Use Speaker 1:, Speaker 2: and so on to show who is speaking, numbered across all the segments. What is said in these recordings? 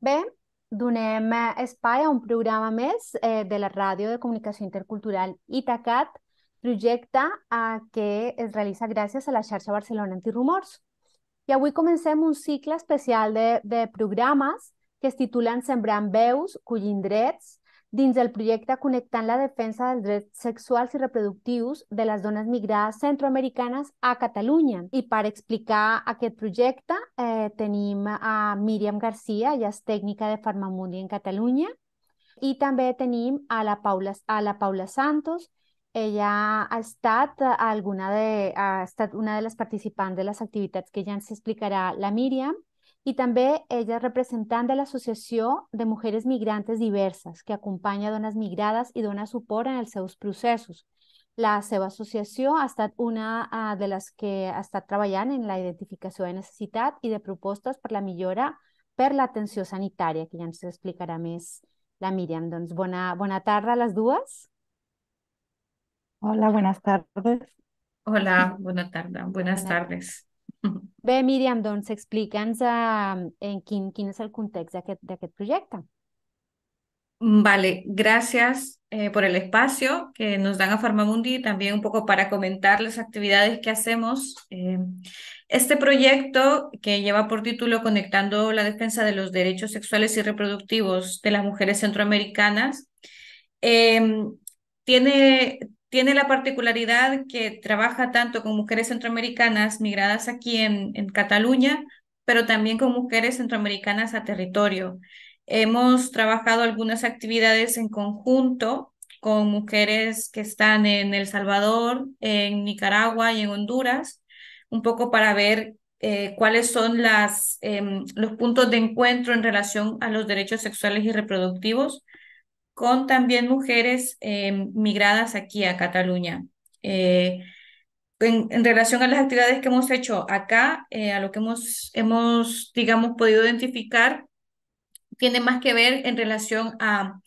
Speaker 1: Bé, donem eh, espai a un programa més eh, de la Ràdio de Comunicació Intercultural Itacat, projecte eh, que es realitza gràcies a la xarxa Barcelona Antirumors. I avui comencem un cicle especial de, de programes que es titulen Sembrant veus, collint drets, dins del projecte Connectant la defensa dels drets sexuals i reproductius de les dones migrades centroamericanes a Catalunya. I per explicar aquest projecte eh, tenim a Míriam Garcia, ella és tècnica de Farmamundi en Catalunya, i també tenim a la Paula, a la Paula Santos, ella ha estat, alguna de, ha estat una de les participants de les activitats que ja ens explicarà la Míriam, i també ella és representant de l'Associació de Mujeres Migrantes Diverses, que acompanya dones migrades i dona suport en els seus processos. La seva associació ha estat una uh, de les que ha estat treballant en la identificació de necessitat i de propostes per la millora per l'atenció sanitària, que ja ens explicarà més la Míriam. Doncs bona, bona tarda a les dues.
Speaker 2: Hola, buenas tardes.
Speaker 3: Hola, buena tarde, buenas tardes.
Speaker 1: Bé, Míriam, doncs explica'ns uh, en quin, quin és el context d'aquest projecte.
Speaker 3: Vale, gracias eh, por el espacio que nos dan a Farmamundi, también un poco para comentar las actividades que hacemos. Eh, este proyecto que lleva por título Conectando la defensa de los derechos sexuales y reproductivos de las mujeres centroamericanas, eh, tiene, tiene la particularidad que trabaja tanto con mujeres centroamericanas migradas aquí en, en Cataluña, pero también con mujeres centroamericanas a territorio. Hemos trabajado algunas actividades en conjunto con mujeres que están en El Salvador, en Nicaragua y en Honduras, un poco para ver eh, cuáles son las, em, los puntos de encuentro en relación a los derechos sexuales y reproductivos con también mujeres em, migradas aquí a Cataluña. Eh, en, relación a las actividades que hemos hecho acá, eh, a lo que hemos, hemos, digamos, podido identificar, tiene más que ver en relación a,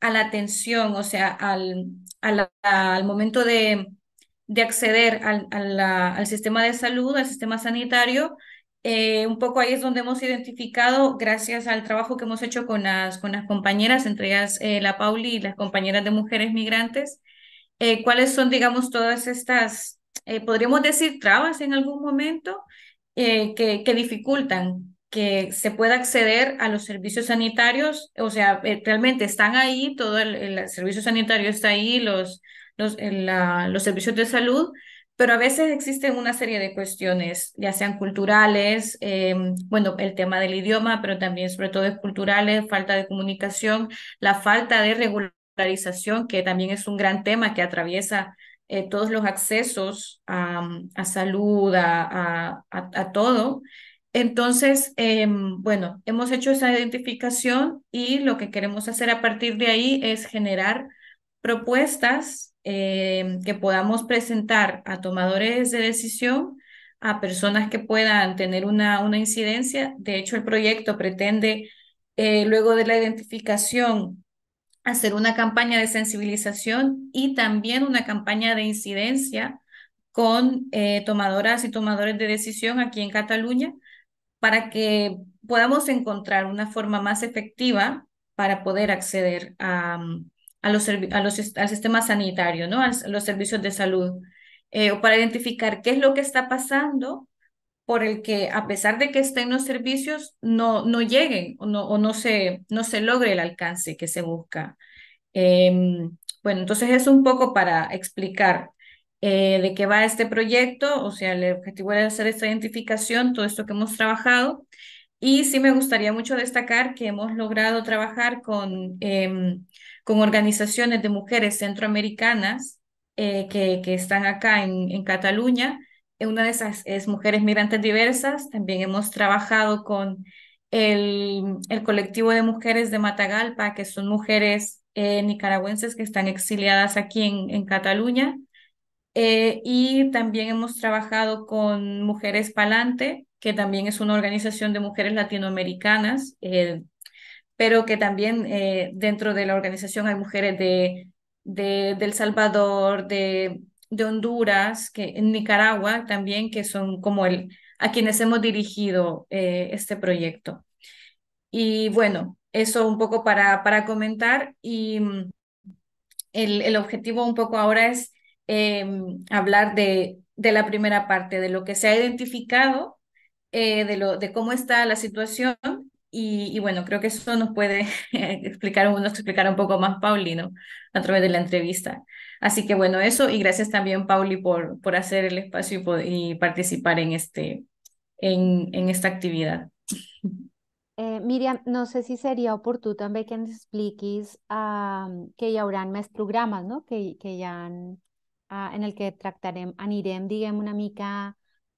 Speaker 3: a la atención, o sea, al, al momento de, de acceder al, al sistema de salud, al sistema sanitario. Eh, un poco ahí es donde hemos identificado, gracias al trabajo que hemos hecho con las, compañeras, entre ellas eh, la Pauli y las compañeras de mujeres migrantes, eh, cuáles son, digamos, todas estas, podríamos decir, trabas en algún momento que, dificultan que se pueda acceder a los servicios sanitarios, o sea, realmente están ahí, todo el, servicio sanitario está ahí, los servicios de salud, pero a veces existen una serie de cuestiones, ya sean culturales, eh, bueno, el tema del idioma, pero también sobre todo es culturales, falta de comunicación, la falta de regularización, que también es un gran tema que atraviesa eh, todos los accesos a, a salud, a, a, todo. Entonces, em, bueno, hemos hecho esa identificación y lo que queremos hacer a partir de ahí es generar propuestas em, que podamos presentar a tomadores de decisión, a personas que puedan tener una, una incidencia. De hecho, el proyecto pretende, eh, luego de la identificación, hacer una campaña de sensibilización y también una campaña de incidencia con eh, tomadoras y tomadores de decisión aquí en Cataluña para que podamos encontrar una forma más efectiva para poder acceder a, a los, a los, al sistema sanitario, ¿no? A los servicios de salud, eh, o para identificar qué es lo que está pasando por el que, a pesar de que estén los servicios, no, no lleguen o no, o no se, no se logre el alcance que se busca. Em, bueno, entonces es un poco para explicar eh, de qué va este proyecto, o sea, el objetivo era hacer esta identificación, todo esto que hemos trabajado, y sí me gustaría mucho destacar que hemos logrado trabajar con, em, con organizaciones de mujeres centroamericanas eh, que, que están acá en, en Cataluña. Eh, Una de esas es Mujeres Migrantes Diversas. También hemos trabajado con el, el colectivo de mujeres de Matagalpa, que son mujeres eh, nicaragüenses que están exiliadas aquí en, en Cataluña. Y también hemos trabajado con Mujeres Palante, que también es una organización de mujeres latinoamericanas, pero que también eh, dentro de la organización hay mujeres de, de, El Salvador, de, de Honduras, que, en Nicaragua también, que son como el, a quienes hemos dirigido eh, este proyecto. Y bueno, eso un poco para, para comentar y mm, el, el objetivo un poco ahora es em, hablar de, de la primera parte, de lo que se ha identificado, eh, de, lo, de cómo está la situación y, y bueno, creo que eso nos puede explicar, nos explicar un poco más Pauli, ¿no? A través de la entrevista. Así que bueno, eso y gracias también Pauli por, por hacer el espacio y, por- y participar en, este, en, en esta actividad.
Speaker 1: Eh, Miriam, no sé si seria oportú també que ens expliquis ah, que hi haurà més programes, no? Que, que hi ha, ah, en el que tractarem, anirem, diguem, una mica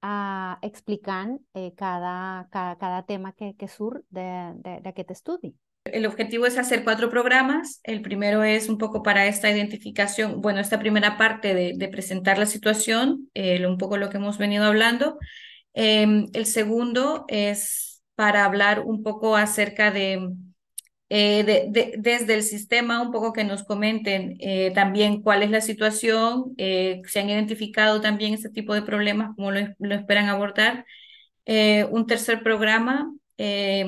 Speaker 1: ah, explicant eh, cada, cada, cada tema que, que surt de- de- d'aquest estudi.
Speaker 3: El objetivo es hacer cuatro programas. El primero es un poco para esta identificación, bueno, esta primera parte de, de presentar la situación, eh, un poco lo que hemos venido hablando. Em, el segundo es para hablar un poco acerca de, eh, de- de- desde el sistema, un poco que nos comenten eh, también cuál es la situación, eh, se han identificado también este tipo de problemas, cómo lo, lo esperan abordar un tercer programa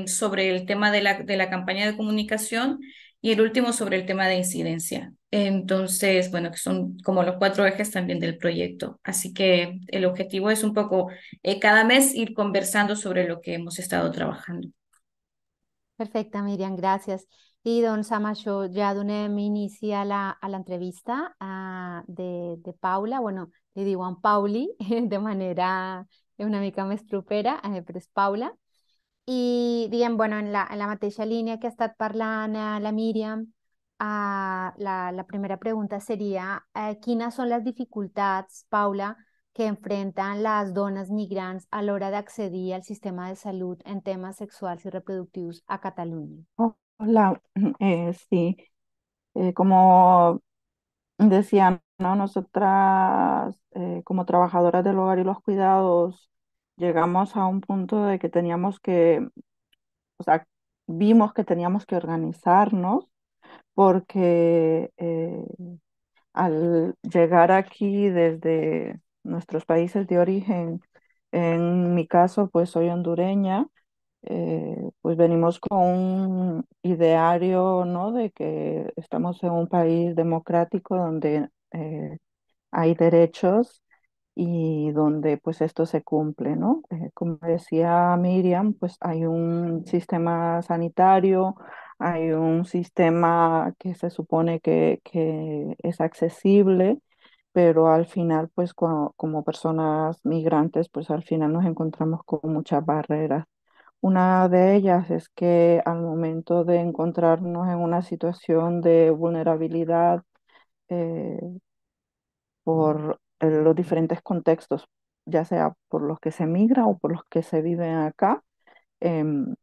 Speaker 3: sobre el tema de la, de la campaña de comunicación y el último sobre el tema de incidencia. Entonces, bueno, que son como los cuatro ejes también del proyecto. Así que el objetivo es un poco cada mes ir conversando sobre lo que hemos estado trabajando.
Speaker 1: Perfecte, Míriam, gràcies. I doncs amb això ja donem inici a la, a l'entrevista ah, de, de Paula. bueno, li diuen Pauli de manera una mica més propera, eh, però Paula. I diguem, bueno, en la, en la mateixa línia que ha estat parlant eh, la Míriam, ah, la, la primera pregunta seria eh, quines són les dificultats, Paula, que enfrentan las dones migrants a l'hora d'accedir al sistema de salut en temes sexuals i reproductius a Catalunya?
Speaker 2: Hola, eh, sí, eh, como decían, ¿no? Nosotras eh, como trabajadoras del hogar y los cuidados llegamos a un punto de que teníamos que, o sea, vimos que teníamos que organizarnos porque al llegar aquí desde nuestros países de origen, en mi caso, pues soy hondureña, eh, pues venimos con un ideario, ¿no? De que estamos en un país democrático donde eh, hay derechos y donde pues esto se cumple, ¿no? Eh, como decía Miriam, pues hay un sistema sanitario, hay un sistema que se supone que, que es accesible, pero al final pues como personas migrantes pues al final nos encontramos con muchas barreras. Una de ellas es que al momento de encontrarnos en una situación de vulnerabilidad, eh, por los diferentes contextos, ya sea por los que se migra o por los que se viven acá. em,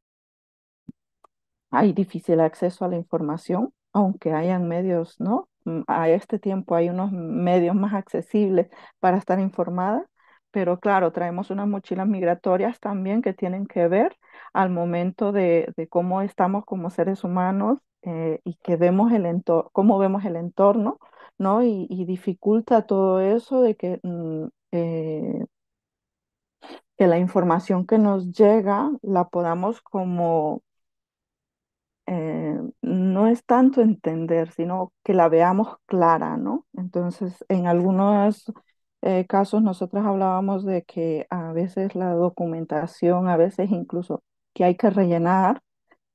Speaker 2: hay difícil acceso a la información, aunque hayan medios, ¿no? Mm, A este tiempo hay unos medios más accesibles para estar informada, pero claro, traemos unas mochilas migratorias también que tienen que ver al momento de, de cómo estamos como seres humanos eh, y que vemos el entorno, cómo vemos el entorno, ¿no? Y, y dificulta todo eso de que, mm, eh, que la información que nos llega la podamos como eh, no es tanto entender, sino que la veamos clara, ¿no? Entonces, en algunos eh, casos nosotros hablábamos de que a veces la documentación, a veces incluso que hay que rellenar,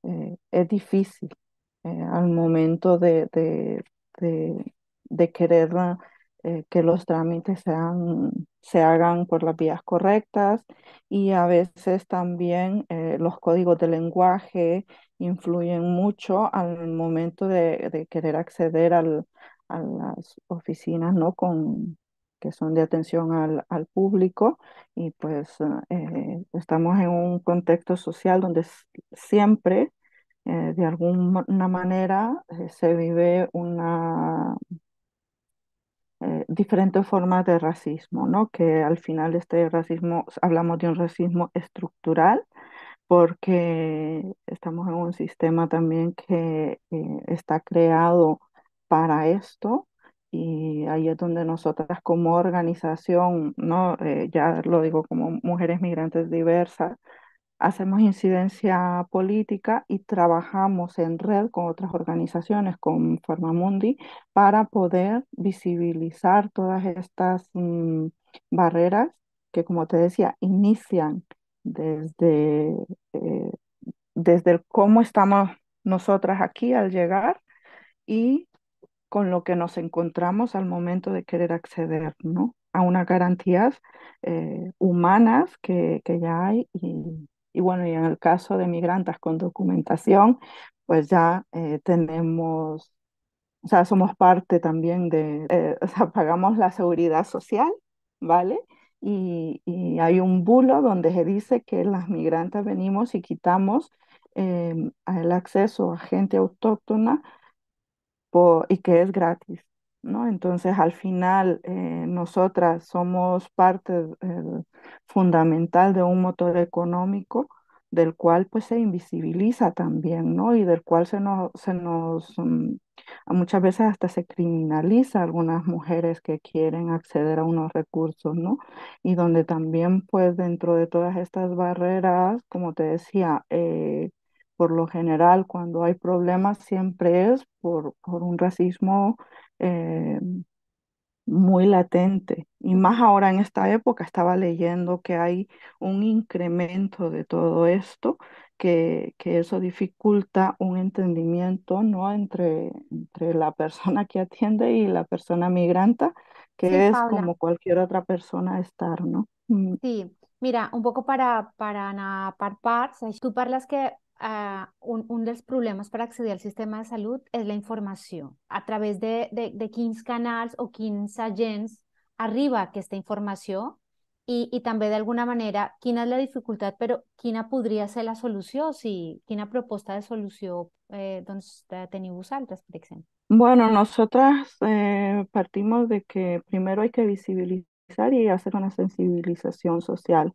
Speaker 2: eh, es difícil al momento de, de, de- de querer eh, que los trámites sean, se hagan por las vías correctas y a veces también eh, los códigos de lenguaje influyen mucho al momento de, de querer acceder al- a las oficinas, ¿no? Con, que son de atención al, al público y pues eh, estamos en un contexto social donde siempre eh, de alguna manera eh, se vive una eh, diferentes formas de racismo, ¿no? Que al final este racismo, hablamos de un racismo estructural porque estamos en un sistema también que eh, está creado para esto y ahí es donde nosotras como organización, ¿no? Eh, ya lo digo como mujeres migrantes diversas, hacemos incidencia política y trabajamos en red con otras organizaciones, con Formamundi, para poder visibilizar todas estas mm, barreras que, como te decía, inician desde, eh, desde cómo estamos nosotras aquí al llegar y con lo que nos encontramos al momento de querer acceder, ¿no? a unas garantías eh, humanas que, que, ya hay y, bueno, y en el caso de migrantes con documentación, pues ya eh, tenemos, o sea, somos parte también de, eh, o sea, pagamos la seguridad social, ¿vale? Y, y, hay un bulo donde se dice que las migrantes venimos y quitamos em, el acceso a gente autóctona y que es gratis. ¿No? Entonces, al final, eh, nosotras somos parte eh, fundamental de un motor económico del cual pues se invisibiliza también, ¿no? Y del cual se nos, se nos mm, muchas veces hasta se criminaliza a algunas mujeres que quieren acceder a unos recursos, ¿no? Y donde también pues dentro de todas estas barreras, como te decía, eh, por lo general cuando hay problemas siempre es por, por un racismo eh, muy latente. Y más ahora en esta época estaba leyendo que hay un incremento de todo esto, que, que eso dificulta un entendimiento ¿no? entre, entre la persona que atiende y la persona migrante, que
Speaker 1: Sí,
Speaker 2: es
Speaker 1: Paula.
Speaker 2: como cualquier otra persona estar, ¿no? Mm,
Speaker 1: Sí, mira, un poco para, para parts, eh, tu parles que eh, un, un dels problemes per accedir al sistema de salut és la informació. A través de, de, de quins canals o quins agents arriba aquesta informació i, i també d'alguna manera quina és la dificultat, però quina podria ser la solució, o sigui, quina proposta de solució eh, doncs, te- teniu vosaltres, per exemple.
Speaker 2: Bueno, nosotras eh, partimos de que primero hay que visibilizar y hacer una sensibilización social.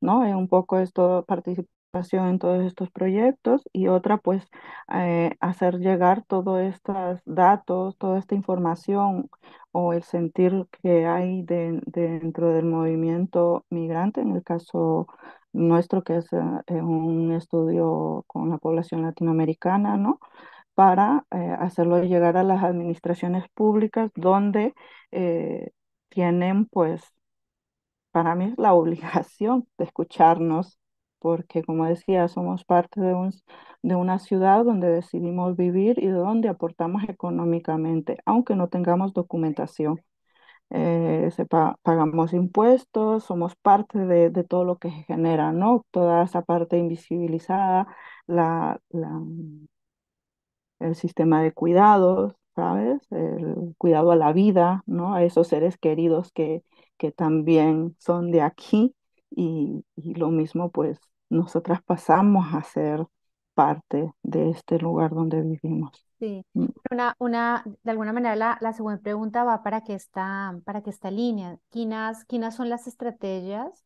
Speaker 2: ¿no? Eh, un poco esto, en todos estos proyectos y otra, pues, eh, hacer llegar todos estos datos, toda esta información o el sentir que hay de- dentro del movimiento migrante, en el caso nuestro, que es eh, eh, un estudio con la población latinoamericana, ¿no? Para eh, hacerlo llegar a las administraciones públicas donde tienen, pues, para mí es la obligación de escucharnos, porque como decía, somos parte de, un- de una ciudad donde decidimos vivir y donde aportamos económicamente, aunque no tengamos documentación. Eh, pagamos impuestos, somos parte de, de todo lo que se genera, ¿no? Toda esa parte invisibilizada, la, la, el sistema de cuidados, ¿sabes? El cuidado a la vida, ¿no? A esos seres queridos que, que también son de aquí y, y lo mismo, pues nosotras pasamos a ser parte de este lugar donde vivimos.
Speaker 1: Sí,
Speaker 2: Mm.
Speaker 1: una, una, de alguna manera la, la següent pregunta va per aquesta, per aquesta línia. Quines, quines són les estratègies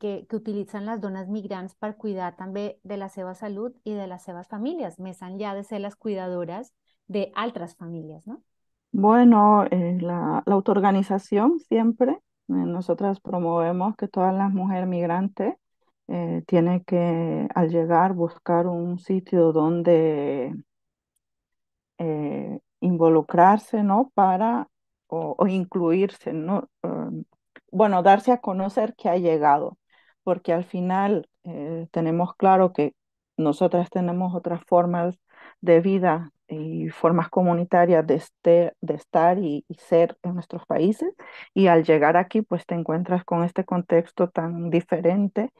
Speaker 1: que, que utilitzen les dones migrants per cuidar també de la seva salut i de les seves famílies, més enllà de ser les cuidadores d'altres famílies, no?
Speaker 2: Bueno, eh, la, la autoorganización siempre, nosotras promovemos que todas las mujeres migrantes eh, tienen que al llegar buscar un sitio donde eh, involucrarse, ¿no? Para, o, incluirse, ¿no? Um, bueno, darse a conocer que ha llegado, porque al final eh, tenemos claro que nosotras tenemos otras formas de vida y formas comunitarias de, este, de estar y, y ser en nuestros países, y al llegar aquí, pues te encuentras con este contexto tan diferente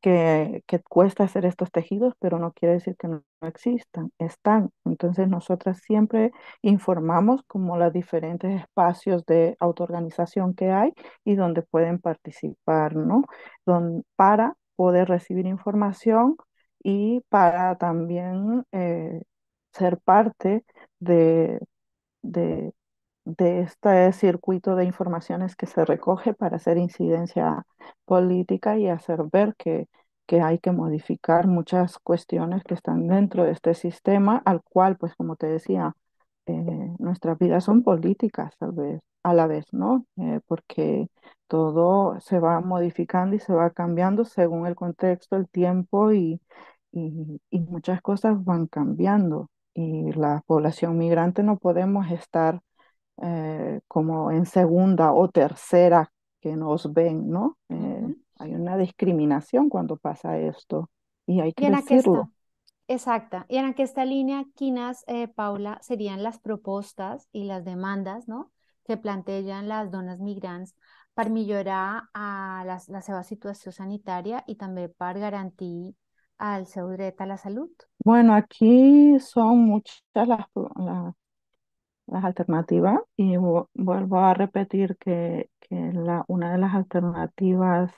Speaker 2: que, que cuesta hacer estos tejidos, pero no quiere decir que no, no existan, están. Entonces nosotras siempre informamos como los diferentes espacios de autoorganización que hay y donde pueden participar, ¿no? Don- para poder recibir información y para también eh, ser parte de, de, de este circuito de informaciones que se recoge para hacer incidencia política y hacer ver que, que hay que modificar muchas cuestiones que están dentro de este sistema, al cual, pues como te decía, eh, nuestras vidas son políticas, tal vez. a la vez, ¿no? Eh, porque todo se va modificando y se va cambiando según el contexto, el tiempo y, y, y muchas cosas van cambiando. Y la población migrante no podemos estar eh, como en segunda o tercera que nos ven, ¿no? Eh,
Speaker 1: Ujú.
Speaker 2: hay una discriminación cuando pasa esto y hay
Speaker 1: Y
Speaker 2: que
Speaker 1: en
Speaker 2: decirlo.
Speaker 1: exacta, y en aquesta línia, quines, eh, Paula, serien les propostes i les demandes, no?, que plantegen les dones migrants per millorar eh, la, la seva situació sanitària i també per garantir el seu dret a la salut?
Speaker 2: Bueno, aquí son muchas las, las, las alternativas y vu- vuelvo a repetir que, que la, una de las alternativas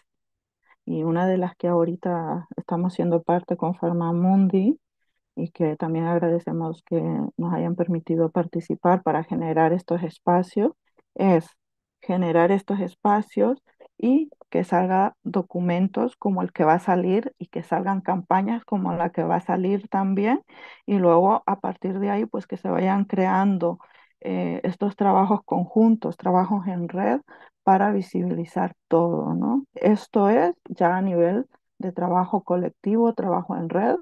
Speaker 2: y una de las que ahorita estamos siendo parte con Farmamundi y que también agradecemos que nos hayan permitido participar para generar estos espacios, es generar estos espacios y que salgan documentos como el que va a salir y que salgan campañas como la que va a salir también y luego a partir de ahí pues que se vayan creando eh, estos trabajos conjuntos, trabajos en red para visibilizar todo, ¿no? Esto es ya a nivel de trabajo colectivo, trabajo en red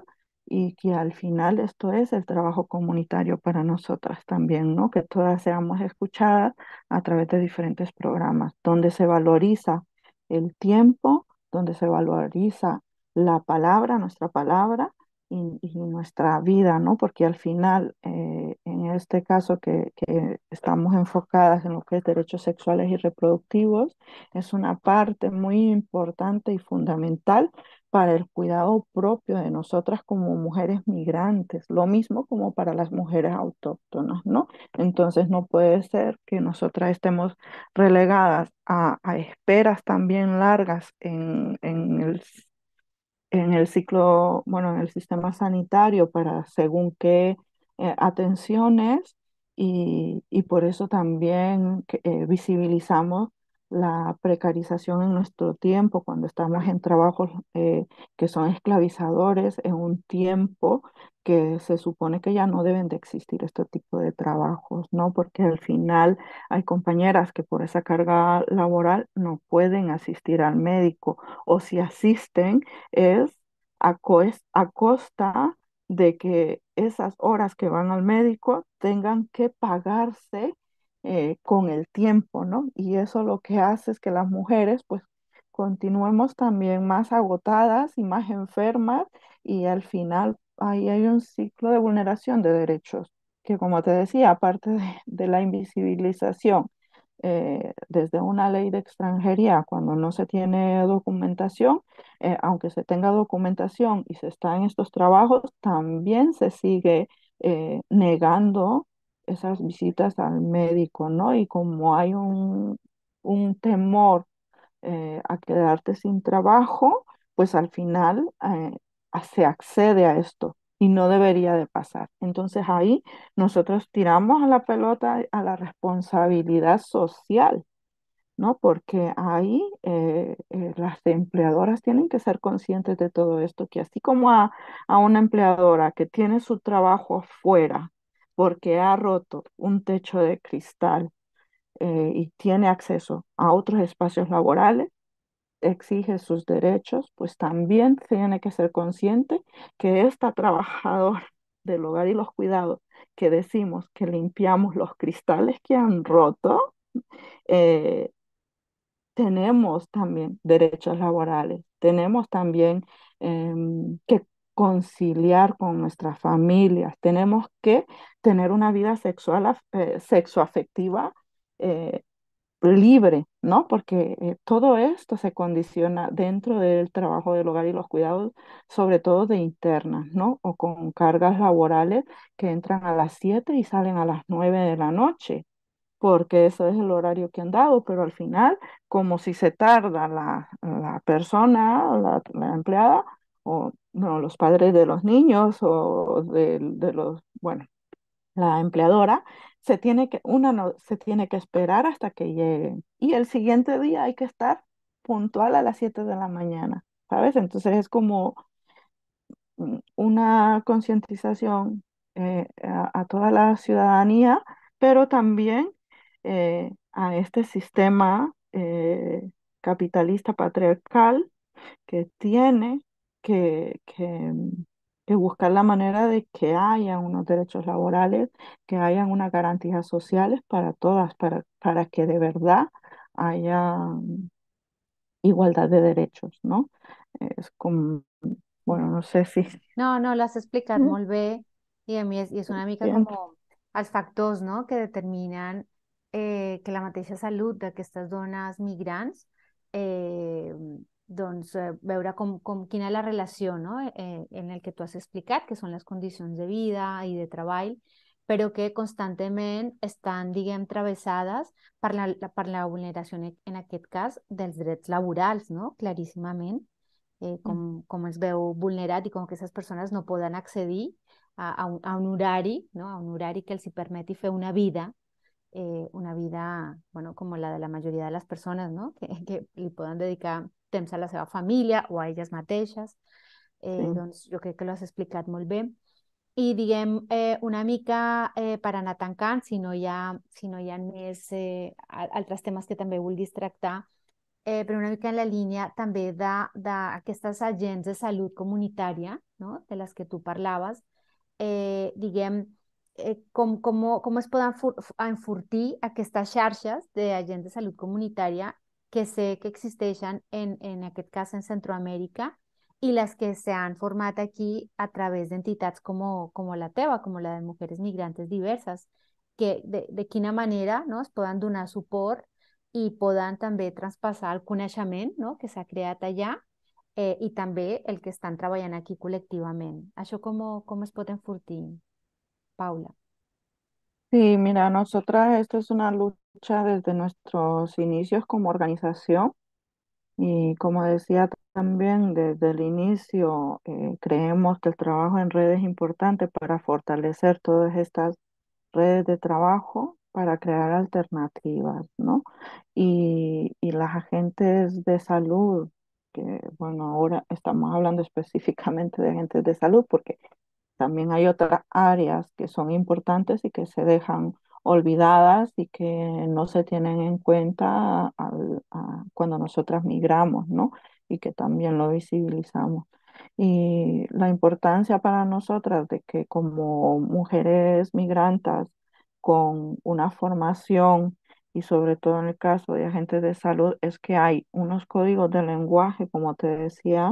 Speaker 2: y que al final esto es el trabajo comunitario para nosotras también, ¿no? Que todas seamos escuchadas a través de diferentes programas, donde se valoriza el tiempo, donde se valoriza la palabra, nuestra palabra y, nuestra vida, ¿no? Porque al final, eh, en este caso que, que estamos enfocadas en lo que es derechos sexuales y reproductivos, es una parte muy importante y fundamental para el cuidado propio de nosotras como mujeres migrantes, lo mismo como para las mujeres autóctonas, ¿no? Entonces no puede ser que nosotras estemos relegadas a, a esperas también largas en, en el, en el ciclo, bueno, en el sistema sanitario para según qué eh, atenciones y, y por eso también eh, visibilizamos la precarización en nuestro tiempo cuando estamos en trabajos eh, que son esclavizadores en un tiempo que se supone que ya no deben de existir este tipo de trabajos, ¿no? Porque al final hay compañeras que por esa carga laboral no pueden asistir al médico o si asisten es a, a costa de que esas horas que van al médico tengan que pagarse eh, con el tiempo, ¿no? Y eso lo que hace es que las mujeres pues continuemos también más agotadas y más enfermas y al final ahí hay un ciclo de vulneración de derechos que como te decía, aparte de, de la invisibilización eh, desde una ley de extranjería, cuando no se tiene documentación, eh, aunque se tenga documentación y se está en estos trabajos, también se sigue eh, negando esas visitas al médico, ¿no? Y como hay un, un temor eh, a quedarte sin trabajo, pues al final eh, se accede a esto y no debería de pasar. Entonces ahí nosotros tiramos a la pelota a la responsabilidad social. ¿no? Porque ahí eh, las empleadoras tienen que ser conscientes de todo esto, que así como a, a una empleadora que tiene su trabajo fuera porque ha roto un techo de cristal eh, y tiene acceso a otros espacios laborales, exige sus derechos, pues también tiene que ser consciente que esta trabajadora del hogar y los cuidados, que decimos que limpiamos los cristales que han roto, eh, tenemos también derechos laborales, tenemos también em, que conciliar con nuestras familias, tenemos que tener una vida sexual, eh, sexoafectiva eh, libre, ¿no? Porque eh, todo esto se condiciona dentro del trabajo del hogar y los cuidados, sobre todo de internas, ¿no? O con cargas laborales que entran a las 7 y salen a las 9 de la noche porque eso es el horario que han dado, pero al final, como si se tarda la, la persona, la, la empleada, o bueno, los padres de los niños, o de, de los, bueno, la empleadora, se tiene que, una no, se tiene que esperar hasta que lleguen. Y el siguiente día hay que estar puntual a las 7 de la mañana, ¿sabes? Entonces es como mm, una concientización eh, a, a toda la ciudadanía, pero también eh, a este sistema eh, capitalista patriarcal que tiene que, que, que buscar la manera de que haya unos derechos laborales, que hayan unas garantías sociales para todas, para, para que de verdad haya igualdad de derechos, ¿no? Es como, bueno, no sé si...
Speaker 1: No, no, las molt bé i a mi és, i és una mica
Speaker 2: Bien,
Speaker 1: com els factors no? que determinen eh, que la mateixa salut d'aquestes dones migrants eh, doncs eh, veure com, com, quina és la relació no? eh, en el que tu has explicat, que són les condicions de vida i de treball, però que constantment estan, diguem, travessades per la, per la vulneració, en, en aquest cas, dels drets laborals, no? claríssimament eh,
Speaker 2: mm,
Speaker 1: com, com es veu vulnerat i com aquestes persones no poden accedir a, a, un, a un horari, no? a un horari que els hi permeti fer una vida, eh, una vida bueno, com la de la majoria de les persones, no? que, que li poden dedicar temps a la seva família o a elles mateixes. Eh,
Speaker 2: sí.
Speaker 1: doncs jo crec que l'has explicat molt bé. I diguem eh, una mica eh, per anar tancant, si no hi ha, si no hi ha més eh, altres temes que també vulguis tractar, eh, però una mica en la línia també d'aquestes agents de salut comunitària, no? de les que tu parlaves, eh, diguem, eh, com, com, com es poden enfortir aquestes xarxes d'agents de salut comunitària que sé que existeixen en, en aquest cas en Centroamèrica i les que s'han format aquí a través d'entitats com, com la teva, com la de Mujeres Migrantes Diverses, que de, de manera no, es poden donar suport i poden també traspassar el coneixement no, que s'ha creat allà eh, i també el que estan treballant aquí col·lectivament. Això com, com es pot enfortir, Paula?
Speaker 2: Sí, mira, nosotras, esto es una lucha desde nuestros inicios como organización y como decía también desde el inicio, eh, creemos que el trabajo en red es importante para fortalecer todas estas redes de trabajo para crear alternativas, ¿no? Y, y las agentes de salud, que bueno, ahora estamos hablando específicamente de agentes de salud porque también hay otras áreas que son importantes y que se dejan olvidadas y que no se tienen en cuenta cuando nosotras migramos, ¿no? Y que también lo visibilizamos. Y la importancia para nosotras de que como mujeres migrantes con una formación y sobre todo en el caso de agentes de salud es que hay unos códigos de lenguaje, como te decía,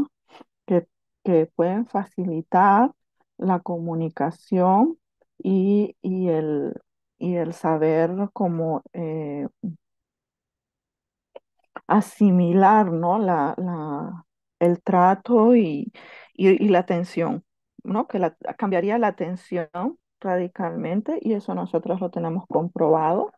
Speaker 2: que, que pueden facilitar la comunicación y, y el, y el saber cómo eh, asimilar, ¿no? La, la, el trato y, y, la atención, ¿no? Que la, cambiaría la atención radicalmente y eso nosotros lo tenemos comprobado.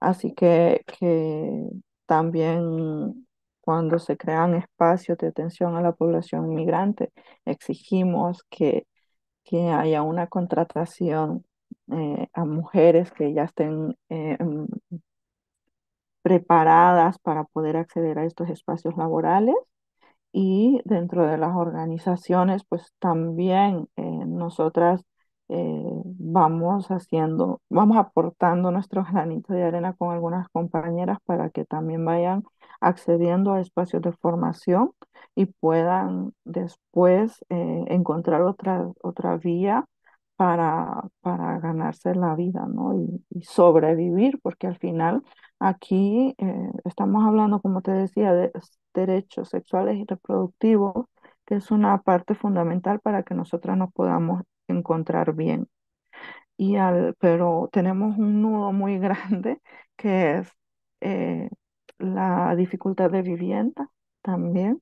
Speaker 2: Así que, que también cuando se crean espacios de atención a la población inmigrante, exigimos que, que haya una contratación eh, a mujeres que ya estén eh, preparadas para poder acceder a estos espacios laborales. Y dentro de las organizaciones, pues también eh, nosotras vamos haciendo, vamos aportando nuestro granito de arena con algunas compañeras para que también vayan accediendo a espacios de formación y puedan después encontrar otra, otra vía para, para ganarse la vida, ¿no? Y, sobrevivir, porque al final aquí eh, estamos hablando, como te decía, de derechos sexuales y reproductivos, que es una parte fundamental para que nosotras nos podamos encontrar bien. Y al, pero tenemos un nudo muy grande que es eh, la dificultad de vivienda también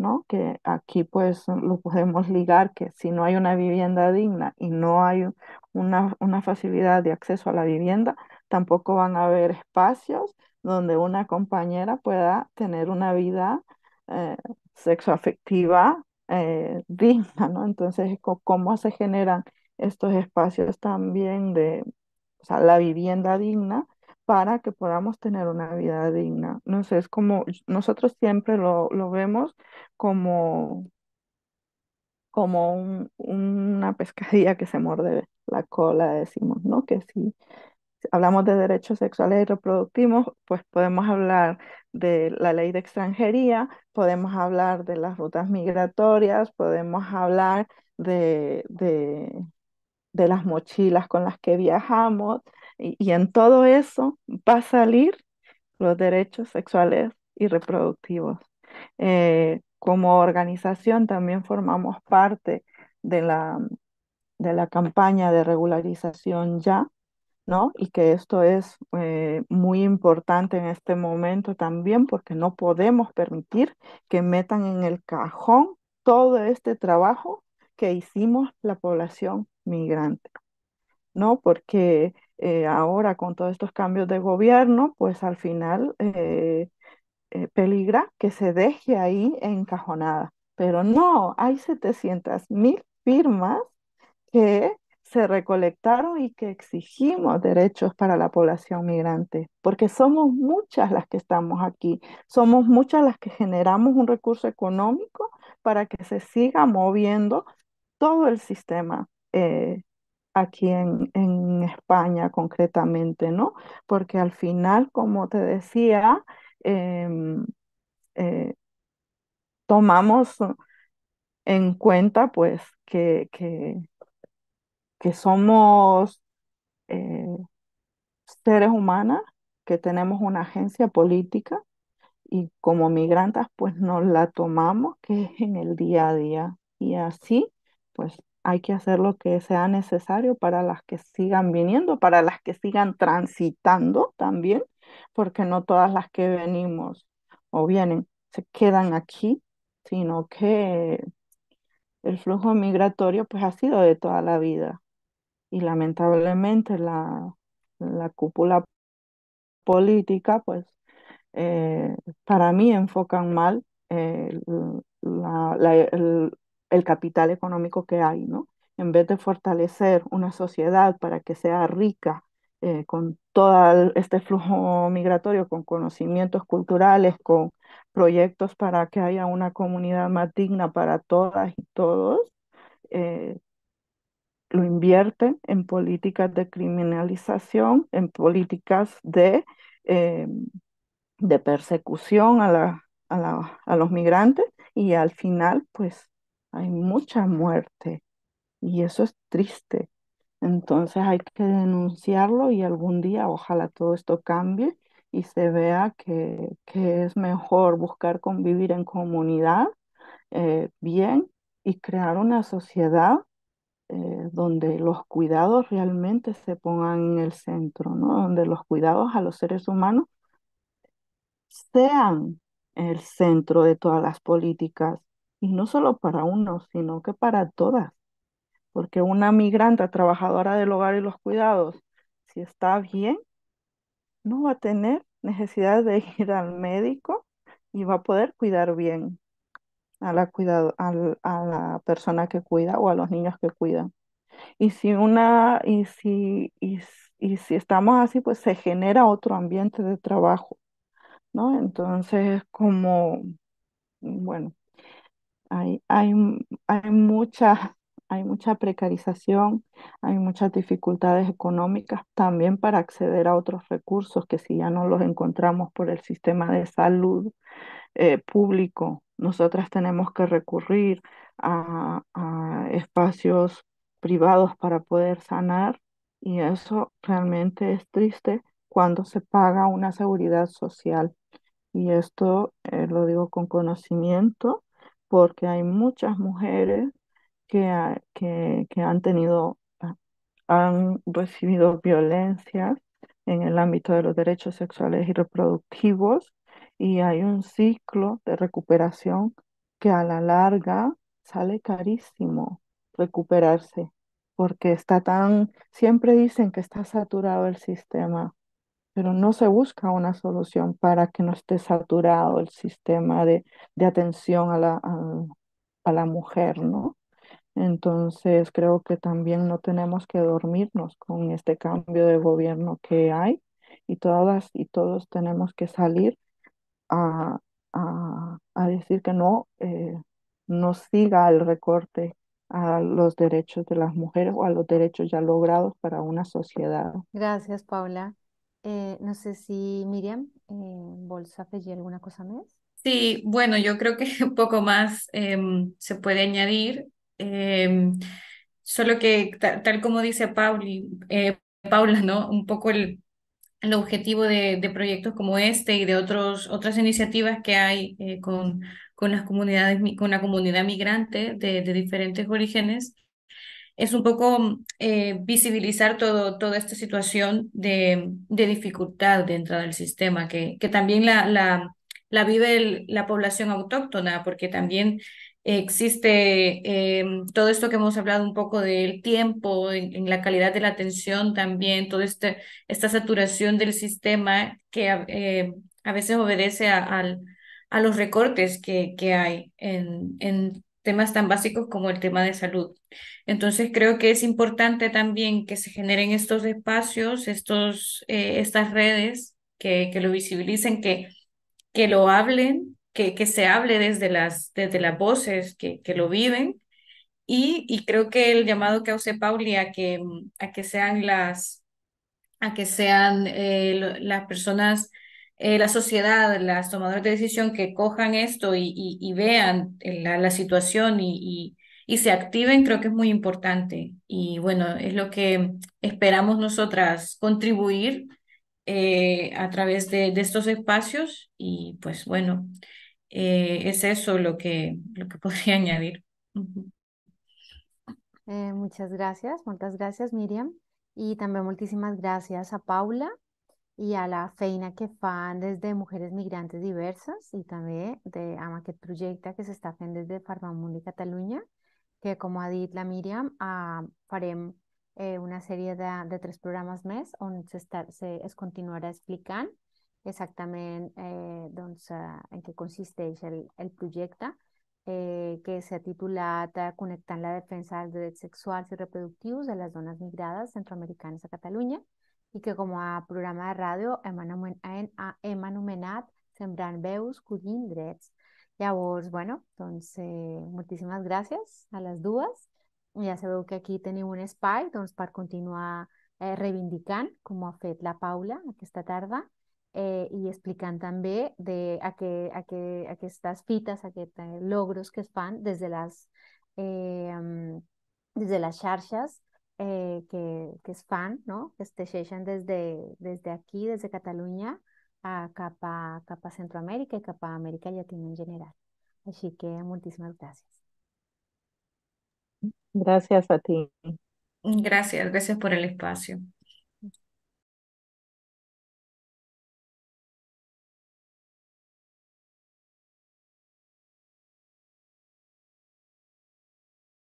Speaker 2: ¿no? Que aquí pues lo podemos ligar que si no hay una vivienda digna y no hay una, una facilidad de acceso a la vivienda, tampoco van a haber espacios donde una compañera pueda tener una vida eh, sexoafectiva eh, digna, ¿no? Entonces, ¿cómo se generan estos espacios también de, o sea, la vivienda digna? Para que podamos tener una vida digna. No es como nosotros siempre lo, lo vemos como, como un- una pescadilla que se muerde la cola, decimos, ¿no? Que si, hablamos de derechos sexuales y reproductivos, pues podemos hablar de la ley de extranjería, podemos hablar de las rutas migratorias, podemos hablar de, de, de las mochilas con las que viajamos, y, en todo eso va a salir los derechos sexuales y reproductivos. Eh, como organización también formamos parte de la, de la campaña de regularización ya, ¿no? Y que esto es eh, muy importante en este momento también porque no podemos permitir que metan en el cajón todo este trabajo que hicimos la población migrante, ¿no? Porque eh, ahora con todos estos cambios de gobierno, pues al final eh, eh, peligra que se deje ahí encajonada. Pero no, hay 700 mil firmas que se recolectaron y que exigimos derechos para la población migrante, porque somos muchas las que estamos aquí, somos muchas las que generamos un recurso económico para que se siga moviendo todo el sistema eh, aquí en, en España concretamente, ¿no? Porque al final, como te decía, em, eh, tomamos en cuenta pues que, que, que somos eh, seres humanos, que tenemos una agencia política y como migrantes pues nos la tomamos que es en el día a día y así pues hay que hacer lo que sea necesario para las que sigan viniendo, para las que sigan transitando también, porque no todas las que venimos o vienen se quedan aquí, sino que el flujo migratorio pues ha sido de toda la vida. Y lamentablemente la, la cúpula política pues eh, para mí enfocan mal eh, la- la- el, el capital económico que hay, ¿no? En vez de fortalecer una sociedad para que sea rica eh, con todo este flujo migratorio, con conocimientos culturales, con proyectos para que haya una comunidad más digna para todas y todos, eh, lo invierten en políticas de criminalización, en políticas de, eh, de persecución a, la, a, la- a los migrantes y al final pues hay mucha muerte y eso es triste. Entonces hay que denunciarlo y algún día ojalá todo esto cambie y se vea que, que es mejor buscar convivir en comunidad eh, bien y crear una sociedad eh, donde los cuidados realmente se pongan en el centro, ¿no? Donde los cuidados a los seres humanos sean el centro de todas las políticas, y no solo para unos, sino que para todas, porque una migrante trabajadora del hogar y los cuidados, si está bien, no va a tener necesidad de ir al médico y va a poder cuidar bien a la, cuidado, a la persona que cuida o a los niños que cuidan. Y si una, y si, y, y si estamos así, pues se genera otro ambiente de trabajo, ¿no? Entonces, como, bueno, hay, hay, hay mucha, hay mucha precarización, hay muchas dificultades económicas también para acceder a otros recursos que si ya no los encontramos por el sistema de salud eh, público, nosotras tenemos que recurrir a, a espacios privados para poder sanar y eso realmente es triste cuando se paga una seguridad social. Y esto eh, lo digo con conocimiento porque hay muchas mujeres que, que, que han tenido, ah, han recibido violencias en el ámbito de los derechos sexuales y reproductivos y hay un ciclo de recuperación que a la larga sale carísimo recuperarse porque está tan, siempre dicen que está saturado el sistema pero no se busca una solución para que no esté saturado el sistema de, de atención a la, a, a la mujer, ¿no? Entonces creo que también no tenemos que dormirnos con este cambio de gobierno que hay y todas y todos tenemos que salir a, a, a decir que no, eh, no siga el recorte a los derechos de las mujeres o a los derechos ya logrados para una sociedad.
Speaker 1: Gracias, Paula. Eh, no sé si Miriam, eh, Bolsa ¿alguna cosa más?
Speaker 3: Sí, bueno, yo creo que un poco más em, se puede añadir, em, solo que ta- tal como dice Pauli, eh, Paula, ¿no? Un poco el, el objetivo de, de proyectos como este y de otros, otras iniciativas que hay eh, con, con las comunidades, con la comunidad migrante de, de diferentes orígenes es un poco eh, visibilizar todo, toda esta situación de, de dificultad dentro del sistema, que, que también la, la, la vive la población autóctona, porque también existe eh, todo esto que hemos hablado un poco del tiempo, en, la calidad de la atención también, toda este, esta saturación del sistema que a, eh, a veces obedece a, al- a los recortes que, que hay en, en temas tan básicos como el tema de salud. Entonces creo que es importante también que se generen estos espacios, estos, eh, estas redes que, que lo visibilicen, que, que lo hablen, que, que se hable desde las, desde las voces que, que lo viven. Y, y creo que el llamado que hace Pauli a que, a que sean las, a que sean eh, las personas, eh, la sociedad, las tomadoras de decisión que cojan esto y, vean la, la situación y, se activen, creo que es muy importante. Y bueno, es lo que esperamos nosotras contribuir eh, a través de, estos espacios y pues bueno, eh, es eso lo que, lo que podría añadir.
Speaker 1: Eh, muchas gracias, muchas gracias, Miriam. Y también muchísimas gracias a Paula y a la feina que fan desde Mujeres Migrantes Diversas y també de, amb aquest projecte que s'està fent des de Farmamundi Catalunya, que com ha dit la Míriam, eh, farem eh, una sèrie de, de tres programes més on se, es continuarà explicant exactament eh, doncs, eh, en què consisteix el, el projecte eh, que s'ha titulat Connectant la defensa dels drets sexuals i reproductius de les dones migrades centroamericanes a Catalunya i que com a programa de ràdio hem, anomen, hem, anomenat Sembrant veus, collint drets. Llavors, bueno, doncs eh, moltíssimes gràcies a les dues. Ja sabeu que aquí teniu un espai doncs, per continuar eh, reivindicant, com ho ha fet la Paula aquesta tarda, eh, i explicant també de a que, a que, aquestes fites, aquests eh, logros que es fan des de les, eh, des de les xarxes eh, que, que es fan, no? que es teixeixen des de, des d'aquí, des de Catalunya, a, cap, a, cap a Centroamèrica i cap a Amèrica Llatina en general. Així que moltíssimes gràcies.
Speaker 2: Gracias a ti.
Speaker 3: Gracias, gracias por el espacio.